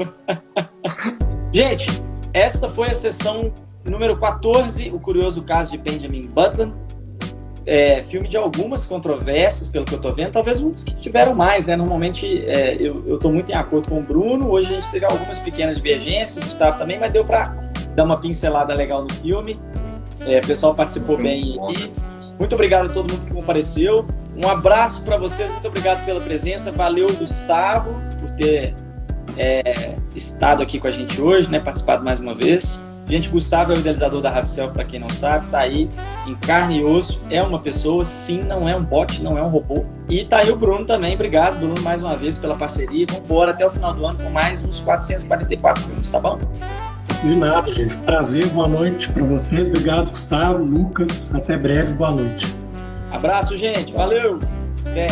gente, esta foi a sessão número 14, O Curioso Caso de Benjamin Button. É, filme de algumas controvérsias, pelo que eu tô vendo, talvez uns que tiveram mais, né? Normalmente é, eu, eu tô muito em acordo com o Bruno, hoje a gente teve algumas pequenas divergências, o Gustavo também, mas deu pra dar uma pincelada legal no filme. É, o pessoal participou bem aqui. Muito obrigado a todo mundo que compareceu. Um abraço para vocês, muito obrigado pela presença. Valeu, Gustavo, por ter é, estado aqui com a gente hoje, né? Participado mais uma vez. Gente, Gustavo é o idealizador da Ravicel, para quem não sabe, tá aí em carne e osso, é uma pessoa, sim, não é um bot, não é um robô. E tá aí o Bruno também, obrigado, Bruno, mais uma vez pela parceria. Vamos embora até o final do ano com mais uns 444 filmes, tá bom? De nada, gente. Prazer, boa noite para vocês. Obrigado, Gustavo, Lucas. Até breve, boa noite. Abraço, gente. Valeu. Até.